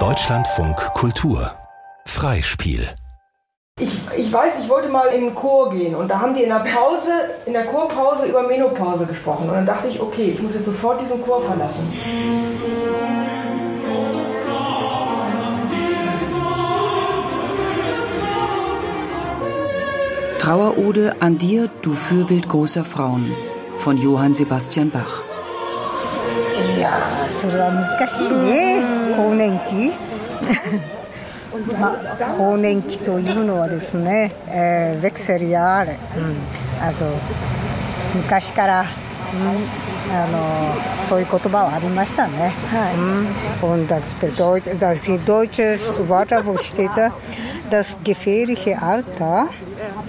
Deutschlandfunk Kultur Freispiel ich, ich weiß, ich wollte mal in den Chor gehen und da haben die in der Pause, in der Chorpause über Menopause gesprochen und dann dachte ich, okay, ich muss jetzt sofort diesen Chor verlassen. Trauerode an dir, du Fürbild großer Frauen von Johann Sebastian Bach. それは難しいね、更年期。まあ、更年期というのはですね、えー、ベクセルやアー、昔から、あのそういう言葉はありましたね。はい。うん。で、ドイツ、ドイツ、ドイツ、ワタボシティタ、ダスギフェリヒアルタ、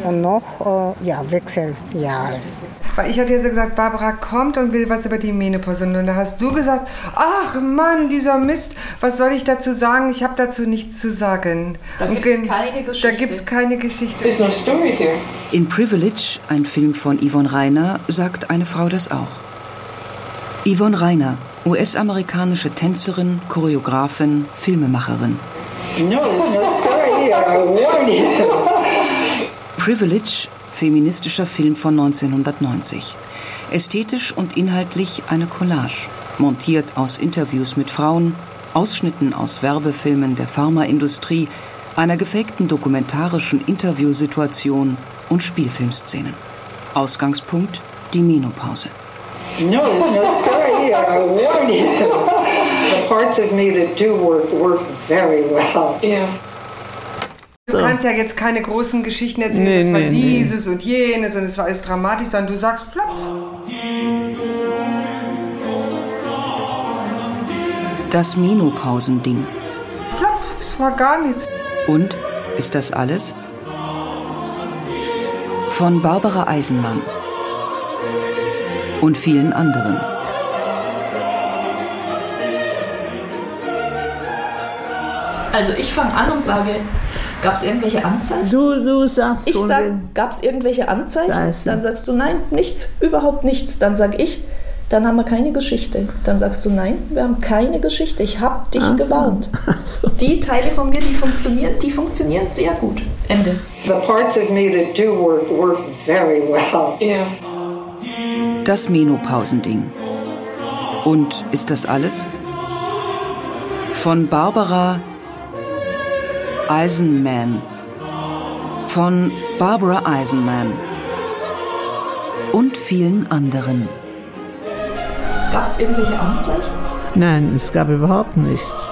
ノッホ、ヤ、ベクセルやアール。Weil ich hatte ja gesagt, Barbara kommt und will was über die Menopause. Und da hast du gesagt, ach Mann, dieser Mist, was soll ich dazu sagen? Ich habe dazu nichts zu sagen. Da gibt es keine Geschichte. Da gibt es keine Geschichte. There's no story here. In Privilege, ein Film von Yvonne Reiner, sagt eine Frau das auch. Yvonne Reiner, US-amerikanische Tänzerin, Choreografin, Filmemacherin. No, there's no story here. I warn you. Privilege feministischer Film von 1990. Ästhetisch und inhaltlich eine Collage, montiert aus Interviews mit Frauen, Ausschnitten aus Werbefilmen der Pharmaindustrie, einer gefakten dokumentarischen Interviewsituation und Spielfilmszenen. Ausgangspunkt die Menopause. No, there's no story here. I warn you. The parts of me that do work work very well. Yeah. Du kannst ja jetzt keine großen Geschichten erzählen, nee, es war nee, dieses nee. und jenes und es war alles dramatisch, sondern du sagst plopp. Das Menopausending. Plopp, es war gar nichts. Und ist das alles? Von Barbara Eisenmann und vielen anderen. Also ich fange an und sage, Gab es irgendwelche Anzeichen? Du, du sagst Ich sag, gab es irgendwelche Anzeichen? Dann sagst du nein, nichts, überhaupt nichts. Dann sag ich, dann haben wir keine Geschichte. Dann sagst du nein, wir haben keine Geschichte. Ich habe dich Ach, gewarnt. So. Die Teile von mir, die funktionieren, die funktionieren sehr gut. Ende. The parts of me that do work work very well. Yeah. Das Menopausending. Und ist das alles? Von Barbara Eisenman von Barbara Eisenman und vielen anderen. Gab es irgendwelche Anzeichen? Nein, es gab überhaupt nichts.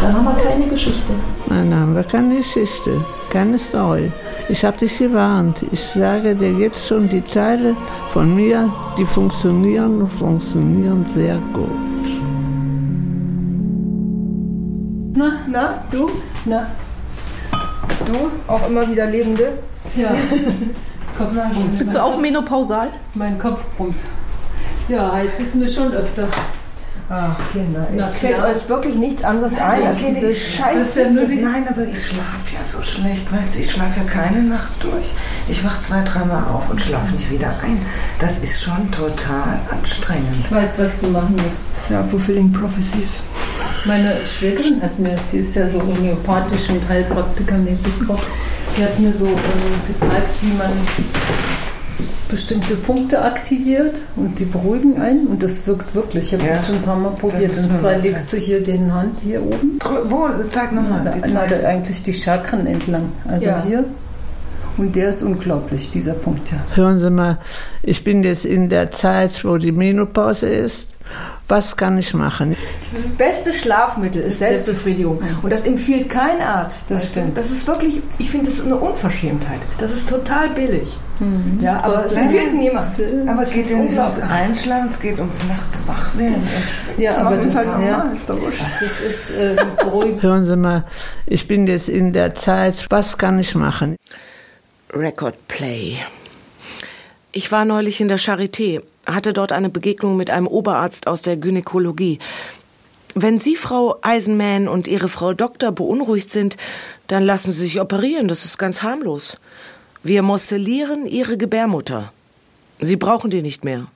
Dann haben wir keine Geschichte. Nein, dann haben wir keine Geschichte, keine Story. Ich habe dich gewarnt. Ich sage dir jetzt schon die Teile von mir, die funktionieren und funktionieren sehr gut. Na, na, du? Na, Du, auch immer wieder Lebende? Ja. Bist du auch menopausal? Mein Kopf brummt. Ja, heißt es mir schon öfter. Ach, Kinder, Na, fällt euch wirklich nichts anderes ein als diese Scheiße. Ja Nein, aber ich schlafe ja so schlecht. Weißt du, ich schlafe ja keine Nacht durch. Ich wache zwei, dreimal auf und schlafe nicht wieder ein. Das ist schon total anstrengend. Ich weiß, was du machen musst. Self-fulfilling prophecies. Meine Schwägerin hat mir, die ist ja so homöopathisch und heilpraktikermäßig drauf, die hat mir so äh, gezeigt, wie man bestimmte Punkte aktiviert und die beruhigen einen und das wirkt wirklich. Ich habe ja. das schon ein paar Mal probiert. Und zwar legst du hier den Hand hier oben. Wo? Zeig nochmal. Na, da, eigentlich die Chakren entlang. Also ja. hier. Und der ist unglaublich, dieser Punkt ja. Hören Sie mal, ich bin jetzt in der Zeit, wo die Menopause ist was kann ich machen? Das beste Schlafmittel ist Selbstbefriedigung. Und das empfiehlt kein Arzt. Das stimmt. Das ist wirklich, ich finde das eine Unverschämtheit. Das ist total billig. Mhm. Ja, aber es empfiehlt niemand. Aber es geht ja nicht ums Einschlafen, es geht ums nachts wach werden. Ja, aber das, halt ja, ist doch wurscht. Das ist äh, Hören Sie mal, ich bin jetzt in der Zeit, was kann ich machen? Record Play. Ich war neulich in der Charité hatte dort eine Begegnung mit einem Oberarzt aus der Gynäkologie. Wenn Sie, Frau Eisenman, und Ihre Frau Doktor beunruhigt sind, dann lassen Sie sich operieren, das ist ganz harmlos. Wir morcellieren Ihre Gebärmutter. Sie brauchen die nicht mehr.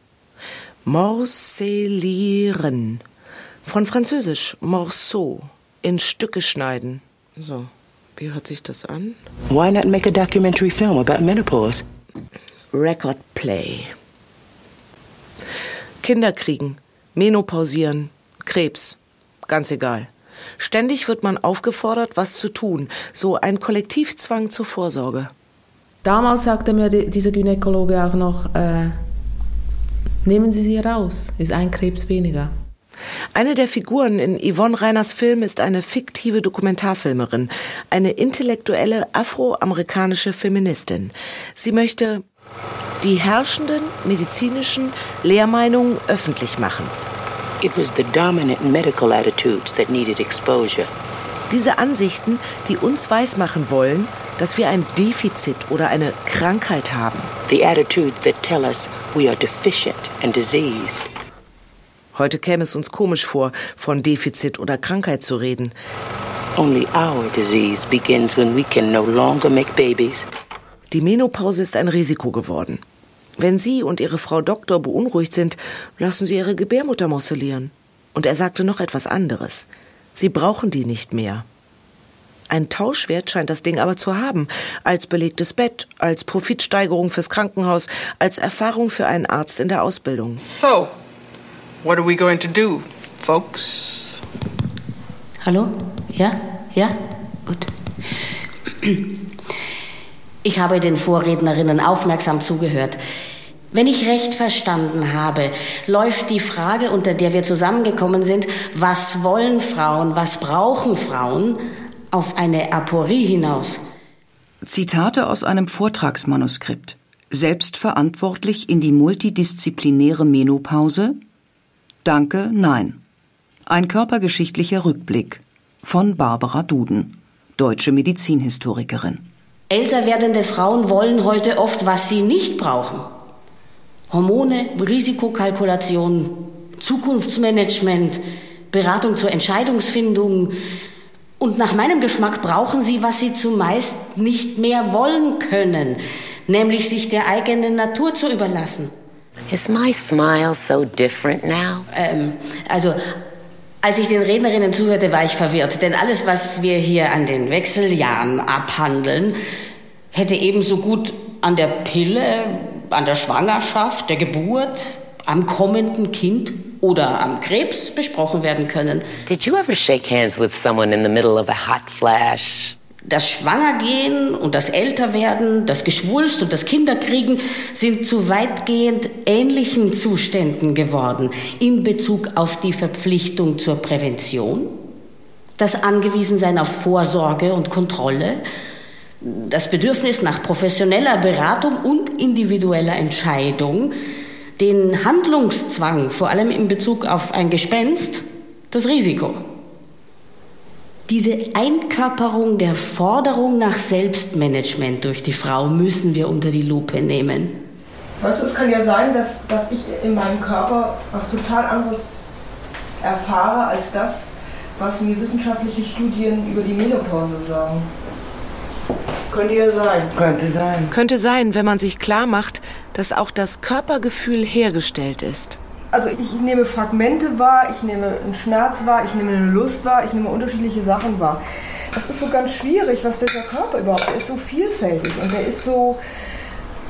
Morcellieren. Von Französisch Morceau, in Stücke schneiden. So, wie hört sich das an? Why not make a documentary film about menopause? Record Play. Kinder kriegen, menopausieren, Krebs, ganz egal. Ständig wird man aufgefordert, was zu tun, so ein Kollektivzwang zur Vorsorge. Damals sagte mir dieser Gynäkologe auch noch, äh, nehmen Sie sie raus, ist ein Krebs weniger. Eine der Figuren in Yvonne Reiners Film ist eine fiktive Dokumentarfilmerin, eine intellektuelle afroamerikanische Feministin. Sie möchte die herrschenden medizinischen Lehrmeinungen öffentlich machen. It was the dominant medical attitudes that needed exposure. Diese Ansichten, die uns weismachen wollen, dass wir ein Defizit oder eine Krankheit haben. The attitudes that tell us we are deficient and diseased. Heute käme es uns komisch vor, von Defizit oder Krankheit zu reden. Only our disease begins when we can no longer make babies. Die Menopause ist ein Risiko geworden. Wenn Sie und Ihre Frau Doktor beunruhigt sind, lassen Sie Ihre Gebärmutter mocellieren. Und er sagte noch etwas anderes. Sie brauchen die nicht mehr. Ein Tauschwert scheint das Ding aber zu haben. Als belegtes Bett, als Profitsteigerung fürs Krankenhaus, als Erfahrung für einen Arzt in der Ausbildung. So, what are we going to do, folks? Hallo? Ja? Ja? Gut. Ich habe den Vorrednerinnen aufmerksam zugehört. Wenn ich recht verstanden habe, läuft die Frage, unter der wir zusammengekommen sind, was wollen Frauen, was brauchen Frauen, auf eine Aporie hinaus. Zitate aus einem Vortragsmanuskript. Selbstverantwortlich in die multidisziplinäre Menopause? Danke, nein. Ein körpergeschichtlicher Rückblick von Barbara Duden, deutsche Medizinhistorikerin. Älter werdende Frauen wollen heute oft, was sie nicht brauchen. Hormone, Risikokalkulation, Zukunftsmanagement, Beratung zur Entscheidungsfindung. Und nach meinem Geschmack brauchen sie, was sie zumeist nicht mehr wollen können, nämlich sich der eigenen Natur zu überlassen. Is my smile so different now? Ähm, also, als ich den Rednerinnen zuhörte, war ich verwirrt, denn alles, was wir hier an den Wechseljahren abhandeln, hätte ebenso gut an der Pille an der Schwangerschaft, der Geburt, am kommenden Kind oder am Krebs besprochen werden können. Did you ever shake hands with someone in the middle of a hot flash? Das Schwangergehen und das Älterwerden, das Geschwulst und das Kinderkriegen sind zu weitgehend ähnlichen Zuständen geworden in Bezug auf die Verpflichtung zur Prävention, das Angewiesensein auf Vorsorge und Kontrolle, das Bedürfnis nach professioneller Beratung und individueller Entscheidung, den Handlungszwang, vor allem in Bezug auf ein Gespenst, das Risiko. Diese Einkörperung der Forderung nach Selbstmanagement durch die Frau müssen wir unter die Lupe nehmen. Weißt du, es kann ja sein, dass, dass ich in meinem Körper was total anderes erfahre als das, was mir wissenschaftliche Studien über die Menopause sagen. Könnte ja sein. Könnte sein. Könnte sein, wenn man sich klar macht, dass auch das Körpergefühl hergestellt ist. Also ich nehme Fragmente wahr, ich nehme einen Schmerz wahr, ich nehme eine Lust wahr, ich nehme unterschiedliche Sachen wahr. Das ist so ganz schwierig, was dieser Körper überhaupt, der ist so vielfältig und der ist so,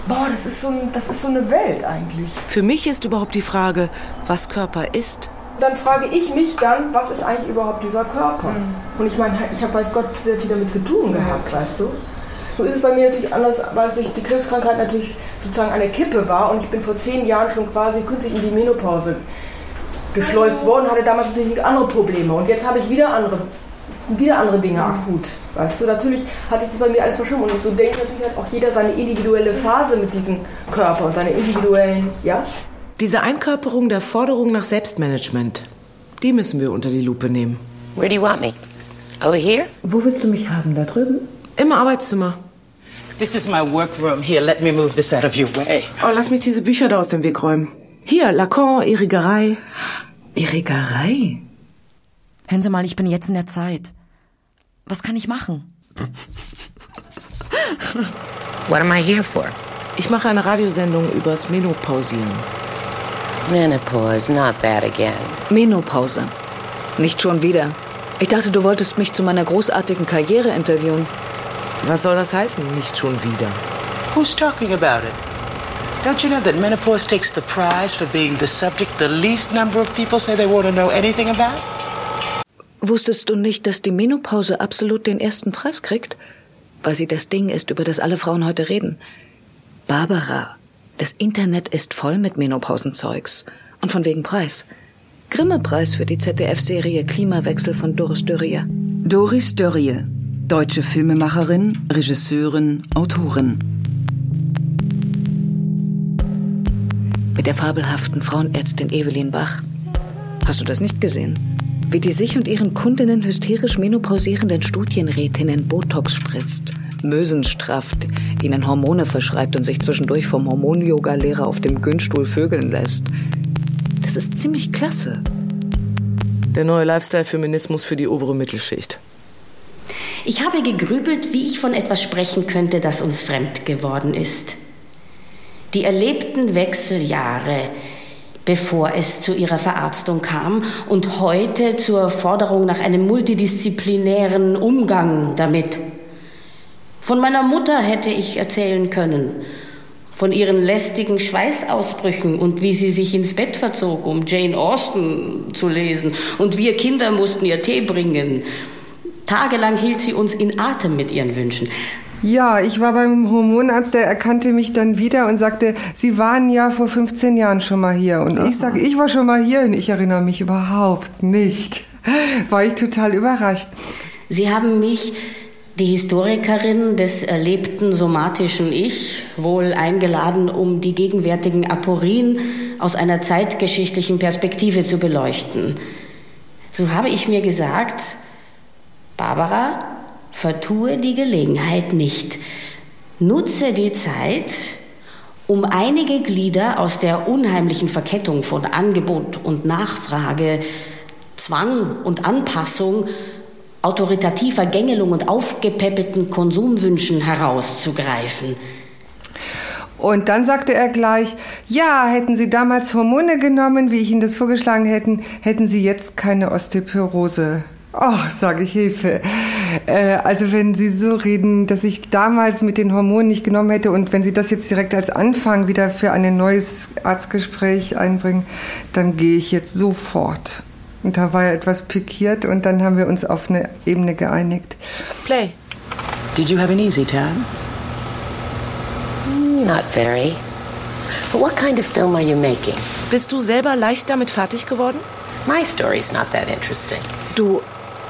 boah, das ist so, ein, das ist so eine Welt eigentlich. Für mich ist überhaupt die Frage, was Körper ist. Dann frage ich mich dann, was ist eigentlich überhaupt dieser Körper? Mhm. Und ich meine, ich habe, weiß Gott, sehr viel damit zu tun gehabt, weißt du? Nun ist es bei mir natürlich anders, weil sich die Krebskrankheit natürlich sozusagen eine Kippe war und ich bin vor zehn Jahren schon quasi künstlich in die Menopause geschleust worden, hatte damals natürlich andere Probleme und jetzt habe ich wieder andere, wieder andere Dinge akut. Weißt du, natürlich hat sich das bei mir alles verschwommen und so denkt natürlich halt auch jeder seine individuelle Phase mit diesem Körper und seine individuellen, ja? Diese Einkörperung der Forderung nach Selbstmanagement, die müssen wir unter die Lupe nehmen. Where do you want me? Over here? Wo willst du mich haben? Da drüben? Im Arbeitszimmer. This is my workroom. Here, let me move this out of your way. Oh, lass mich diese Bücher da aus dem Weg räumen. Hier, Lacan, Irrigerei. Irrigerei? Hören Sie mal, ich bin jetzt in der Zeit. Was kann ich machen? What am I here for? Ich mache eine Radiosendung übers Menopausieren. Menopause, not that again. Menopause. Nicht schon wieder. Ich dachte, du wolltest mich zu meiner großartigen Karriere interviewen. Was soll das heißen, nicht schon wieder? Who's talking about it? Don't you know that menopause takes the prize for being the subject the least number of people say they want to know anything about? Wusstest du nicht, dass die Menopause absolut den ersten Preis kriegt? Weil sie das Ding ist, über das alle Frauen heute reden. Barbara, das Internet ist voll mit Menopausenzeugs. Und von wegen Preis. Grimme-Preis für die ZDF-Serie Klimawechsel von Doris Dörrie. Doris Dörrie, deutsche Filmemacherin, Regisseurin, Autorin. Mit der fabelhaften Frauenärztin Evelyn Bach. Hast du das nicht gesehen? Wie die sich und ihren Kundinnen hysterisch menopausierenden Studienrätinnen Botox spritzt, Mösen strafft, ihnen Hormone verschreibt und sich zwischendurch vom Hormon-Yoga-Lehrer auf dem Günststuhl vögeln lässt. Das ist ziemlich klasse. Der neue Lifestyle-Feminismus für die obere Mittelschicht. Ich habe gegrübelt, wie ich von etwas sprechen könnte, das uns fremd geworden ist. Die erlebten Wechseljahre, bevor es zu ihrer Verarztung kam und heute zur Forderung nach einem multidisziplinären Umgang damit. Von meiner Mutter hätte ich erzählen können, von ihren lästigen Schweißausbrüchen und wie sie sich ins Bett verzog, um Jane Austen zu lesen, und wir Kinder mussten ihr Tee bringen. Tagelang hielt sie uns in Atem mit ihren Wünschen. Ja, ich war beim Hormonarzt, der erkannte mich dann wieder und sagte, Sie waren ja vor 15 Jahren schon mal hier. Und Aha. ich sage, ich war schon mal hier und ich erinnere mich überhaupt nicht. War ich total überrascht. Sie haben mich die Historikerin des erlebten somatischen Ich, wohl eingeladen, um die gegenwärtigen Aporien aus einer zeitgeschichtlichen Perspektive zu beleuchten. So habe ich mir gesagt, Barbara, vertue die Gelegenheit nicht. Nutze die Zeit, um einige Glieder aus der unheimlichen Verkettung von Angebot und Nachfrage, Zwang und Anpassung autoritativer Gängelung und aufgepäppelten Konsumwünschen herauszugreifen. Und dann sagte er gleich, ja, hätten Sie damals Hormone genommen, wie ich Ihnen das vorgeschlagen hätten, hätten Sie jetzt keine Osteoporose. Oh, sage ich Hilfe. Äh, also wenn Sie so reden, dass ich damals mit den Hormonen nicht genommen hätte und wenn Sie das jetzt direkt als Anfang wieder für ein neues Arztgespräch einbringen, dann gehe ich jetzt sofort. Und da war er etwas pikiert und dann haben wir uns auf eine Ebene geeinigt. Play. Did you have an easy time? Not very. But what kind of film are you making? Bist du selber leicht damit fertig geworden? My story's not that interesting. Du,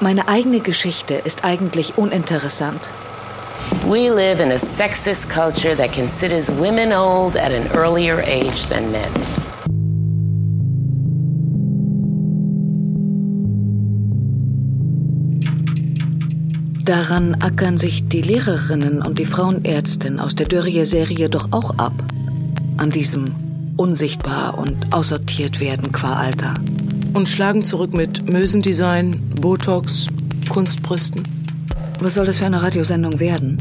meine eigene Geschichte ist eigentlich uninteressant. We live in a sexist culture that considers women old at an earlier age than men. Daran ackern sich die Lehrerinnen und die Frauenärztin aus der Dörrie-Serie doch auch ab. An diesem unsichtbar und aussortiert werden qua Alter. Und schlagen zurück mit Mösendesign, Botox, Kunstbrüsten. Was soll das für eine Radiosendung werden?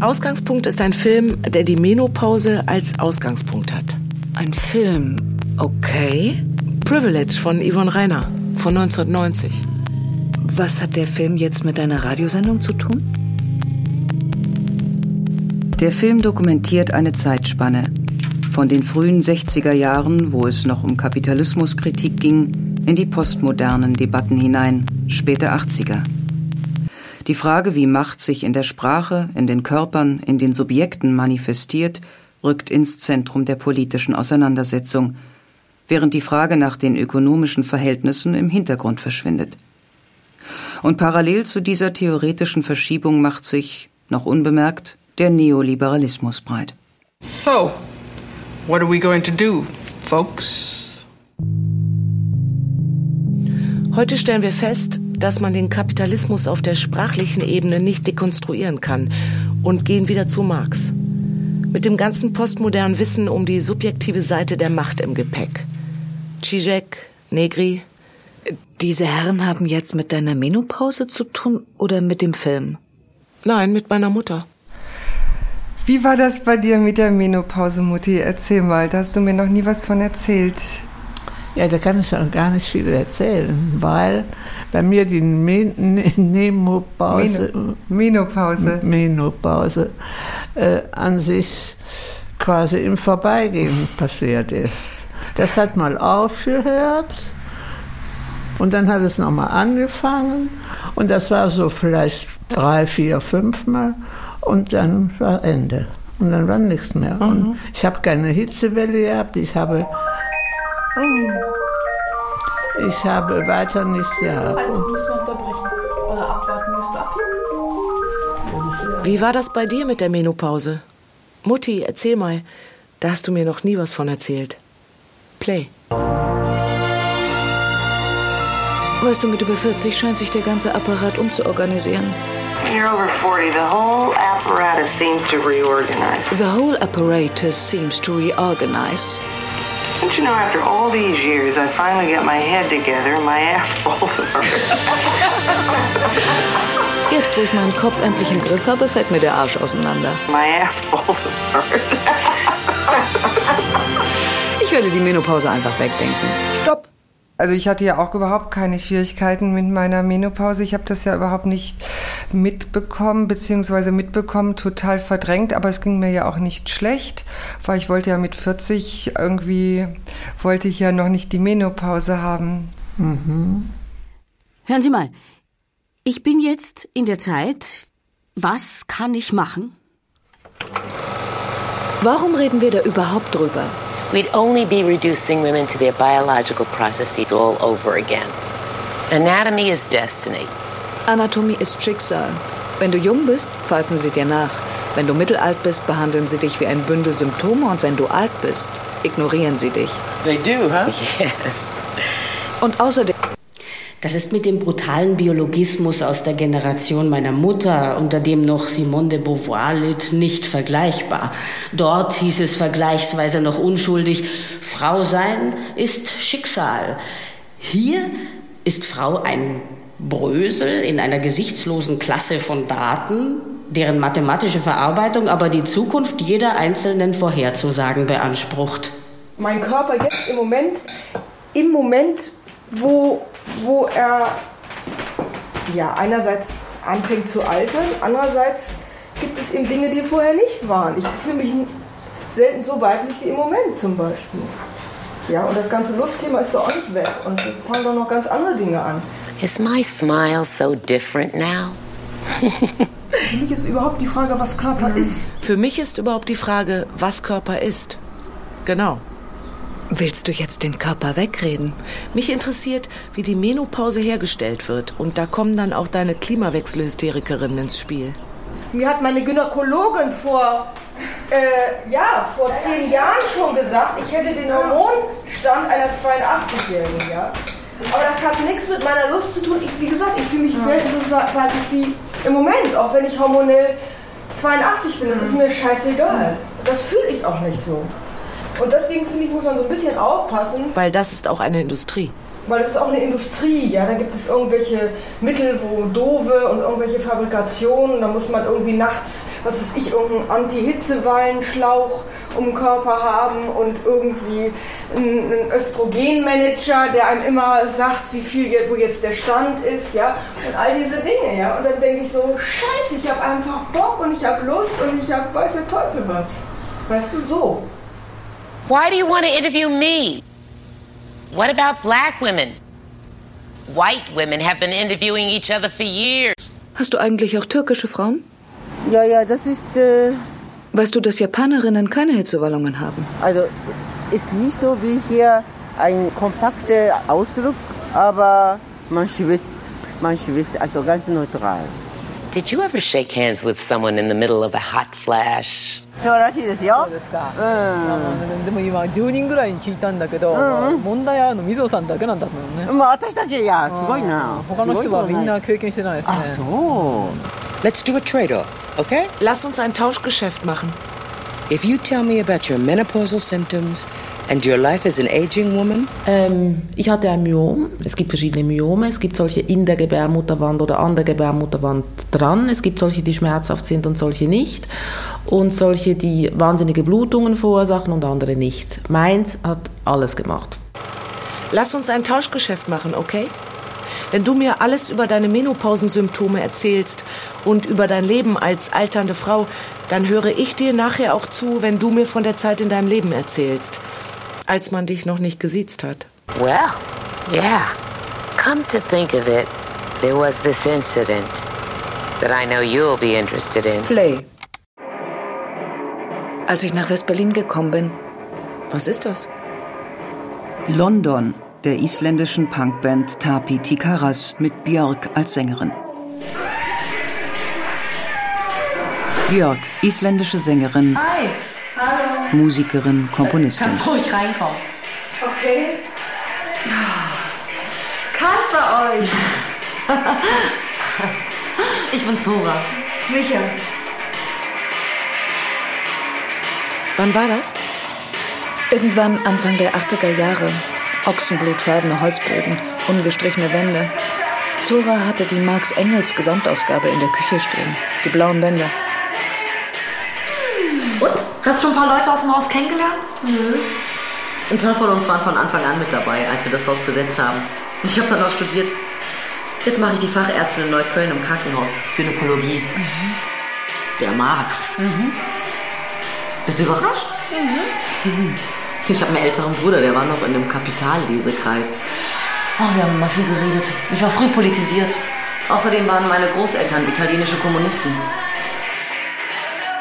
Ausgangspunkt ist ein Film, der die Menopause als Ausgangspunkt hat. Ein Film? Okay. Privilege von Yvonne Reiner von 1990. Was hat der Film jetzt mit deiner Radiosendung zu tun? Der Film dokumentiert eine Zeitspanne. Von den frühen 60er Jahren, wo es noch um Kapitalismuskritik ging, in die postmodernen Debatten hinein, später 80er. Die Frage, wie Macht sich in der Sprache, in den Körpern, in den Subjekten manifestiert, rückt ins Zentrum der politischen Auseinandersetzung, während die Frage nach den ökonomischen Verhältnissen im Hintergrund verschwindet. Und parallel zu dieser theoretischen Verschiebung macht sich, noch unbemerkt, der Neoliberalismus breit. So, what are we going to do, folks? Heute stellen wir fest, dass man den Kapitalismus auf der sprachlichen Ebene nicht dekonstruieren kann und gehen wieder zu Marx. Mit dem ganzen postmodernen Wissen um die subjektive Seite der Macht im Gepäck. Zizek, Negri, diese Herren haben jetzt mit deiner Menopause zu tun oder mit dem Film? Nein, mit meiner Mutter. Wie war das bei dir mit der Menopause, Mutti? Erzähl mal, da hast du mir noch nie was von erzählt. Ja, da kann ich schon gar nicht viel erzählen, weil bei mir die Menopause, Menopause, Menopause äh, an sich quasi im Vorbeigehen passiert ist. Das hat mal aufgehört und dann hat es nochmal angefangen und das war so vielleicht drei, vier, fünf Mal und dann war Ende. Und dann war nichts mehr. Mhm. Und ich habe keine Hitzewelle gehabt, ich habe Oh. Ich habe weiter nichts gehabt. Jetzt müssen wir unterbrechen. Oder abwarten, müsst abheben? Wie war das bei dir mit der Menopause? Mutti, erzähl mal. Da hast du mir noch nie was von erzählt. Play. Weißt du, mit über 40 scheint sich der ganze Apparat umzuorganisieren. You're over 40. The whole apparatus seems to reorganize. The whole apparatus seems to reorganize. Don't you know, after all these years, I finally got my head together and my ass falls apart. Jetzt, wo ich meinen Kopf endlich im Griff habe, fällt mir der Arsch auseinander. My ass falls apart. ich werde die Menopause einfach wegdenken. Stopp! Also ich hatte ja auch überhaupt keine Schwierigkeiten mit meiner Menopause. Ich habe das ja überhaupt nicht mitbekommen, beziehungsweise mitbekommen, total verdrängt. Aber es ging mir ja auch nicht schlecht, weil ich wollte ja mit 40 irgendwie, wollte ich ja noch nicht die Menopause haben. Mhm. Hören Sie mal, ich bin jetzt in der Zeit, was kann ich machen? Warum reden wir da überhaupt drüber? We'd only be reducing women to their biological processes all over again. Anatomy is destiny. Anatomie ist Schicksal. Wenn du jung bist, pfeifen sie dir nach. Wenn du mittelalt bist, behandeln sie dich wie ein Bündel Symptome und wenn du alt bist, ignorieren sie dich. They do, huh? Yes. Und außerdem das ist mit dem brutalen Biologismus aus der Generation meiner Mutter, unter dem noch Simone de Beauvoir litt, nicht vergleichbar. Dort hieß es vergleichsweise noch unschuldig, Frau sein ist Schicksal. Hier ist Frau ein Brösel in einer gesichtslosen Klasse von Daten, deren mathematische Verarbeitung aber die Zukunft jeder Einzelnen vorherzusagen beansprucht. Mein Körper jetzt im Moment, im Moment, wo wo er ja einerseits anfängt zu altern, andererseits gibt es eben Dinge, die vorher nicht waren. Ich fühle mich selten so weiblich wie im Moment zum Beispiel. Ja, und das ganze Lustthema ist so auch nicht weg. Und jetzt fangen doch noch ganz andere Dinge an. Is my smile so different now? Für mich ist überhaupt die Frage, was Körper ist. Für mich ist überhaupt die Frage, was Körper ist. Genau. Willst du jetzt den Körper wegreden? Mich interessiert, wie die Menopause hergestellt wird. Und da kommen dann auch deine Klimawechselhysterikerinnen ins Spiel. Mir hat meine Gynäkologin vor, äh, ja, vor zehn Jahren schon gesagt, ich hätte den Hormonstand einer 82-Jährigen, ja. Aber das hat nichts mit meiner Lust zu tun. Ich, wie gesagt, ich fühle mich selten so weiblich wie im Moment, auch wenn ich hormonell 82 bin. Das ist mir scheißegal. Das fühle ich auch nicht so. Und deswegen finde ich, muss man so ein bisschen aufpassen. Weil das ist auch eine Industrie. Weil es ist auch eine Industrie, ja. Da gibt es irgendwelche Mittel, wo doofe und irgendwelche Fabrikationen. Da muss man irgendwie nachts, was weiß ich, irgendeinen Anti-Hitzewallenschlauch um den Körper haben und irgendwie einen Östrogenmanager, der einem immer sagt, wie viel wo jetzt der Stand ist, ja. Und all diese Dinge, ja. Und dann denke ich so, scheiße, ich habe einfach Bock und ich habe Lust und ich habe weiß der Teufel was. Weißt du, so. Why do you want to interview me? What about black women? White women have been interviewing each other for years. Hast du eigentlich auch türkische Frauen? Ja, ja, das ist. Äh weißt du, dass Japanerinnen keine Hitzewallungen haben? Also, ist nicht so wie hier ein kompakter Ausdruck, aber man schwitzt, man schwitzt, also ganz neutral. Did you ever shake hands with someone in the middle of a hot flash? そうらしいですよ。そうですか。うん。でも今10人ぐらいに聞いたんだけど、うん、問題あるの水尾さんだけなんだもんね。まあ私たちいやすごいな。他の人はみんな経験してないですね。あ、そう。Let's do a trade-off, okay? Lass uns ein Tauschgeschäft machen. If you tell me about your menopausal symptoms And your life as an aging woman? Ähm, ich hatte ein Myom. Es gibt verschiedene Myome. Es gibt solche in der Gebärmutterwand oder an der Gebärmutterwand dran. Es gibt solche, die schmerzhaft sind und solche nicht. Und solche, die wahnsinnige Blutungen verursachen und andere nicht. Meins hat alles gemacht. Lass uns ein Tauschgeschäft machen, okay? Wenn du mir alles über deine Menopausensymptome erzählst und über dein Leben als alternde Frau, dann höre ich dir nachher auch zu, wenn du mir von der Zeit in deinem Leben erzählst, als man dich noch nicht gesiezt hat. Well, yeah. Come to think of it, there was this incident that I know you'll be interested in. Play. Als ich nach West-Berlin gekommen bin. Was ist das? London, der isländischen Punkband Tapi Tikaras mit Björk als Sängerin. Björk, isländische Sängerin, Hi. Hallo. Musikerin, Komponistin. Kannst ruhig reinkommen. Okay. Kalt bei euch. ich bin Zora. Micha. Wann war das? Irgendwann Anfang der 80er Jahre. Ochsenblutfarbene Holzböden, ungestrichene Wände. Zora hatte die Marx Engels Gesamtausgabe in der Küche stehen. Die blauen Wände. Und? Hast du schon ein paar Leute aus dem Haus kennengelernt? Nö. Ein paar von uns waren von Anfang an mit dabei, als wir das Haus besetzt haben. Ich habe dann auch studiert. Jetzt mache ich die Fachärztin in Neukölln im Krankenhaus. Gynäkologie. Der Marx. Bist du überrascht? Ich habe einen älteren Bruder, der war noch in einem Kapitallesekreis. Oh, wir haben immer viel geredet. Ich war früh politisiert. Außerdem waren meine Großeltern italienische Kommunisten.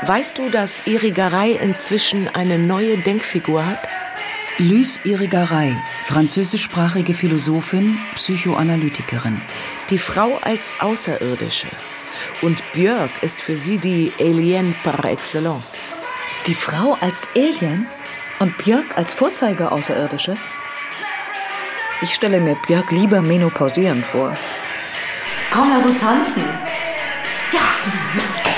Weißt du, dass Irigaray inzwischen eine neue Denkfigur hat? Lys Irigaray, französischsprachige Philosophin, Psychoanalytikerin. Die Frau als Außerirdische. Und Björk ist für sie die Alien par excellence. Die Frau als Alien und Björk als Vorzeigeaußerirdische? Ich stelle mir Björk lieber menopausierend vor. Komm, lass uns tanzen. Ja.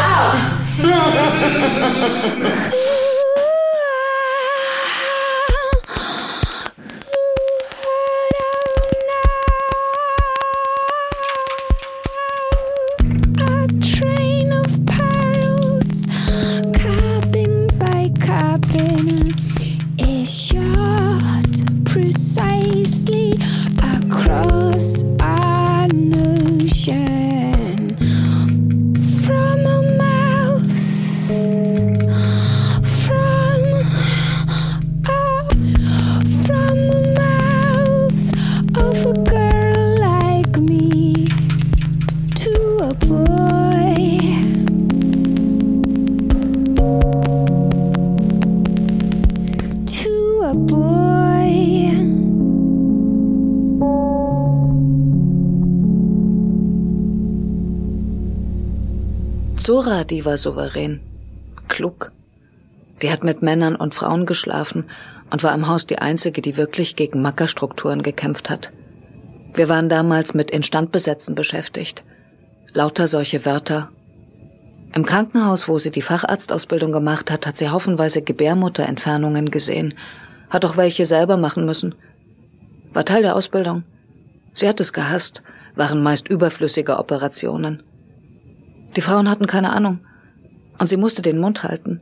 Stark. die war souverän. Klug. Die hat mit Männern und Frauen geschlafen und war im Haus die einzige, die wirklich gegen Mackerstrukturen gekämpft hat. Wir waren damals mit Instandbesetzen beschäftigt. Lauter solche Wörter. Im Krankenhaus, wo sie die Facharztausbildung gemacht hat, hat sie haufenweise Gebärmutterentfernungen gesehen. Hat auch welche selber machen müssen. War Teil der Ausbildung. Sie hat es gehasst, waren meist überflüssige Operationen. Die Frauen hatten keine Ahnung. Und sie musste den Mund halten.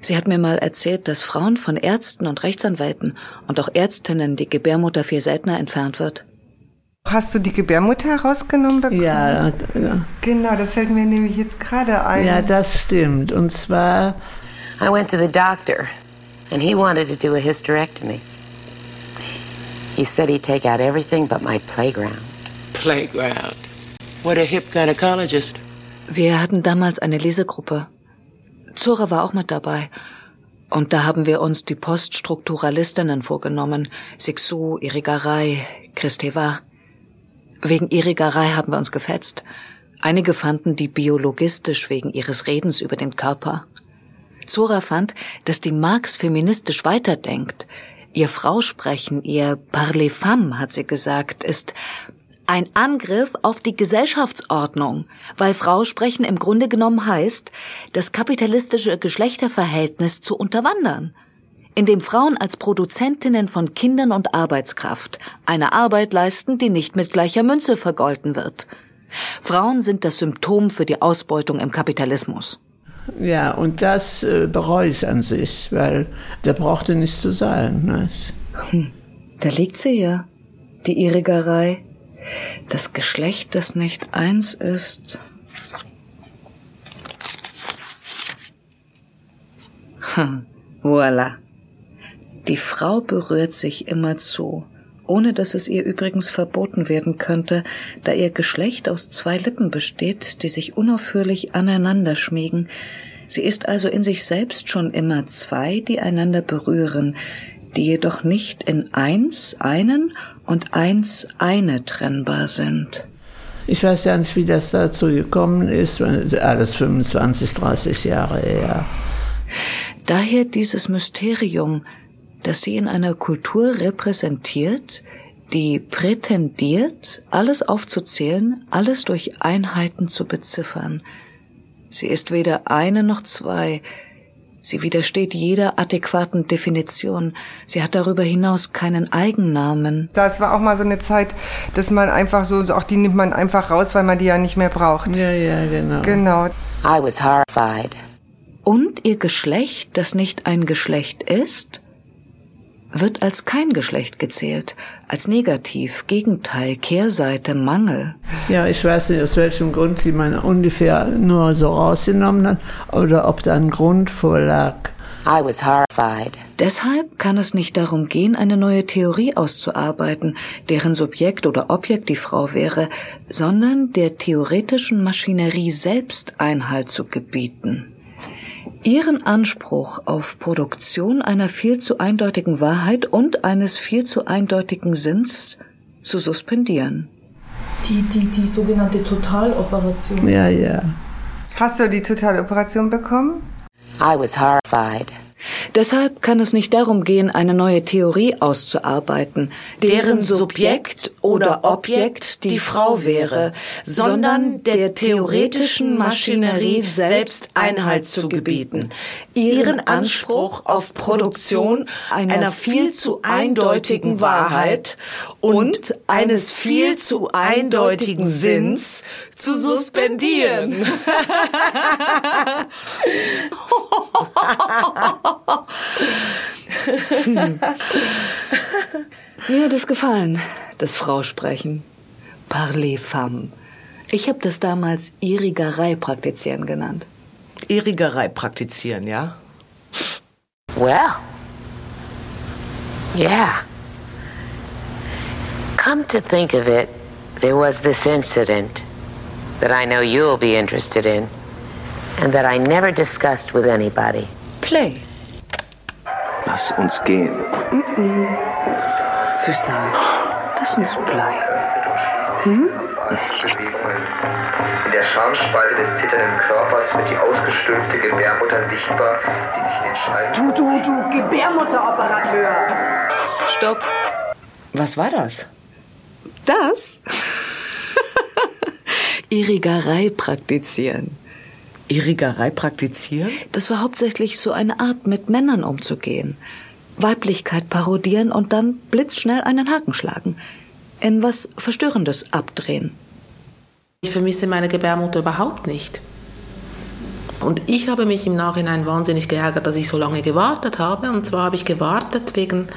Sie hat mir mal erzählt, dass Frauen von Ärzten und Rechtsanwälten und auch Ärztinnen die Gebärmutter viel seltener entfernt wird. Hast du die Gebärmutter herausgenommen bekommen? Ja, ja. Genau, das fällt mir nämlich jetzt gerade ein. Ja, das stimmt. Und zwar. I went to the doctor, and he wanted to do a hysterectomy. He said he'd take out everything but my playground. Playground. What a hip gynecologist. Wir hatten damals eine Lesegruppe. Zora war auch mit dabei. Und da haben wir uns die Poststrukturalistinnen vorgenommen. Sixou, Irigaray, Kristeva. Wegen Irigaray haben wir uns gefetzt. Einige fanden die biologistisch wegen ihres Redens über den Körper. Zora fand, dass die Marx feministisch weiterdenkt. Ihr Frausprechen, ihr Parler femme, hat sie gesagt, ist ein Angriff auf die Gesellschaftsordnung, weil Frau sprechen im Grunde genommen heißt, das kapitalistische Geschlechterverhältnis zu unterwandern. in dem Frauen als Produzentinnen von Kindern und Arbeitskraft eine Arbeit leisten, die nicht mit gleicher Münze vergolten wird. Frauen sind das Symptom für die Ausbeutung im Kapitalismus. Ja, und das äh, bereue ich an sich, weil der brauchte nicht zu sein. Nicht? Hm, da liegt sie ja, die Irigerei. Das Geschlecht, das nicht eins ist. Hm, voilà. Die Frau berührt sich immerzu, ohne dass es ihr übrigens verboten werden könnte, da ihr Geschlecht aus zwei Lippen besteht, die sich unaufhörlich aneinander schmiegen. Sie ist also in sich selbst schon immer zwei, die einander berühren, die jedoch nicht in eins einen und eins eine trennbar sind. Ich weiß ja nicht, wie das dazu gekommen ist, alles 25, 30 Jahre her. Daher dieses Mysterium, das sie in einer Kultur repräsentiert, die prätendiert, alles aufzuzählen, alles durch Einheiten zu beziffern. Sie ist weder eine noch zwei, Sie widersteht jeder adäquaten Definition. Sie hat darüber hinaus keinen Eigennamen. Das war auch mal so eine Zeit, dass man einfach so, auch die nimmt man einfach raus, weil man die ja nicht mehr braucht. Ja, ja, genau. Genau. I was horrified. Und ihr Geschlecht, das nicht ein Geschlecht ist, wird als kein Geschlecht gezählt, als negativ, Gegenteil, Kehrseite, Mangel. Ja, ich weiß nicht, aus welchem Grund sie man ungefähr nur so rausgenommen hat oder ob da ein Grund vorlag. I was horrified. Deshalb kann es nicht darum gehen, eine neue Theorie auszuarbeiten, deren Subjekt oder Objekt die Frau wäre, sondern der theoretischen Maschinerie selbst Einhalt zu gebieten. Ihren Anspruch auf Produktion einer viel zu eindeutigen Wahrheit und eines viel zu eindeutigen Sinns zu suspendieren. Die, die, die sogenannte Totaloperation. Ja, ja. Hast du die Totaloperation bekommen? I was horrified. Deshalb kann es nicht darum gehen, eine neue Theorie auszuarbeiten, deren Subjekt oder Objekt die Frau wäre, sondern der theoretischen Maschinerie selbst Einhalt zu gebieten, ihren Anspruch auf Produktion einer viel zu eindeutigen Wahrheit und eines viel zu eindeutigen Sinns zu suspendieren. Hm. Mir hat es gefallen, das Frausprechen. Parler femme. Ich habe das damals Irigerei praktizieren genannt. Irigerei praktizieren, ja? Well, yeah. Come to think of it, there was this incident that I know you'll be interested in and that I never discussed with anybody. Play. Lass uns gehen. Mm -mm. Susanne, lass uns bleiben. Hm? In der Schamspalte des zitternden Körpers wird die ausgestülpte Gebärmutter sichtbar, die sich in den. Du, du, du, Gebärmutteroperateur! Stopp. Was war das? Das? Irigerei praktizieren. Irigerei praktizieren? Das war hauptsächlich so eine Art, mit Männern umzugehen. Weiblichkeit parodieren und dann blitzschnell einen Haken schlagen. In was Verstörendes abdrehen. Ich vermisse meine Gebärmutter überhaupt nicht. Und ich habe mich im Nachhinein wahnsinnig geärgert, dass ich so lange gewartet habe. Und zwar habe ich gewartet wegen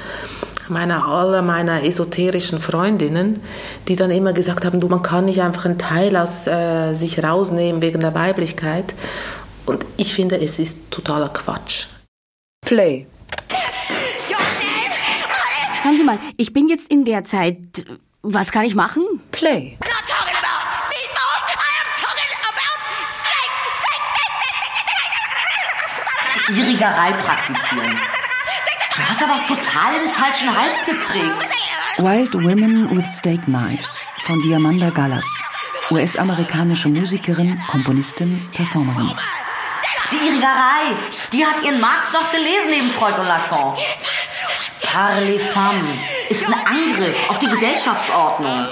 meiner aller meiner esoterischen Freundinnen, die dann immer gesagt haben, du, man kann nicht einfach einen Teil aus äh, sich rausnehmen wegen der Weiblichkeit. Und ich finde, es ist totaler Quatsch. Play. Hören Sie mal, ich bin jetzt in der Zeit. Was kann ich machen? Play. Irrigerei praktizieren. Du hast aber was total in den falschen Hals gekriegt. Wild Women with Steak Knives von Diamanda Gallas. US-amerikanische Musikerin, Komponistin, Performerin. Die Irrigerei, die hat ihren Marx noch gelesen neben Freud und Lacan. Parle femme ist ein Angriff auf die Gesellschaftsordnung.